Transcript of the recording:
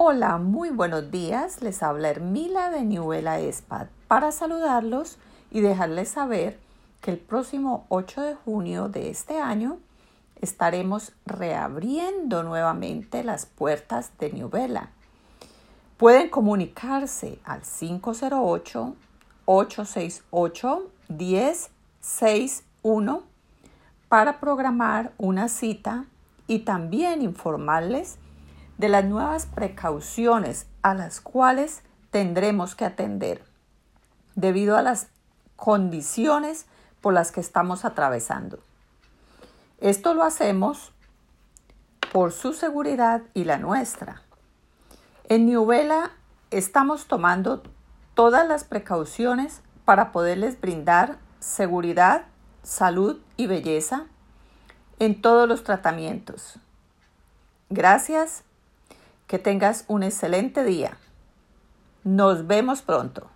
Hola, muy buenos días. Les habla Hermila de Newela Espat para saludarlos y dejarles saber que el próximo 8 de junio de este año estaremos reabriendo nuevamente las puertas de Newela. Pueden comunicarse al 508-868-1061 para programar una cita y también informarles de las nuevas precauciones a las cuales tendremos que atender debido a las condiciones por las que estamos atravesando. Esto lo hacemos por su seguridad y la nuestra. En Newvela estamos tomando todas las precauciones para poderles brindar seguridad, salud y belleza en todos los tratamientos. Gracias, que tengas un excelente día. Nos vemos pronto.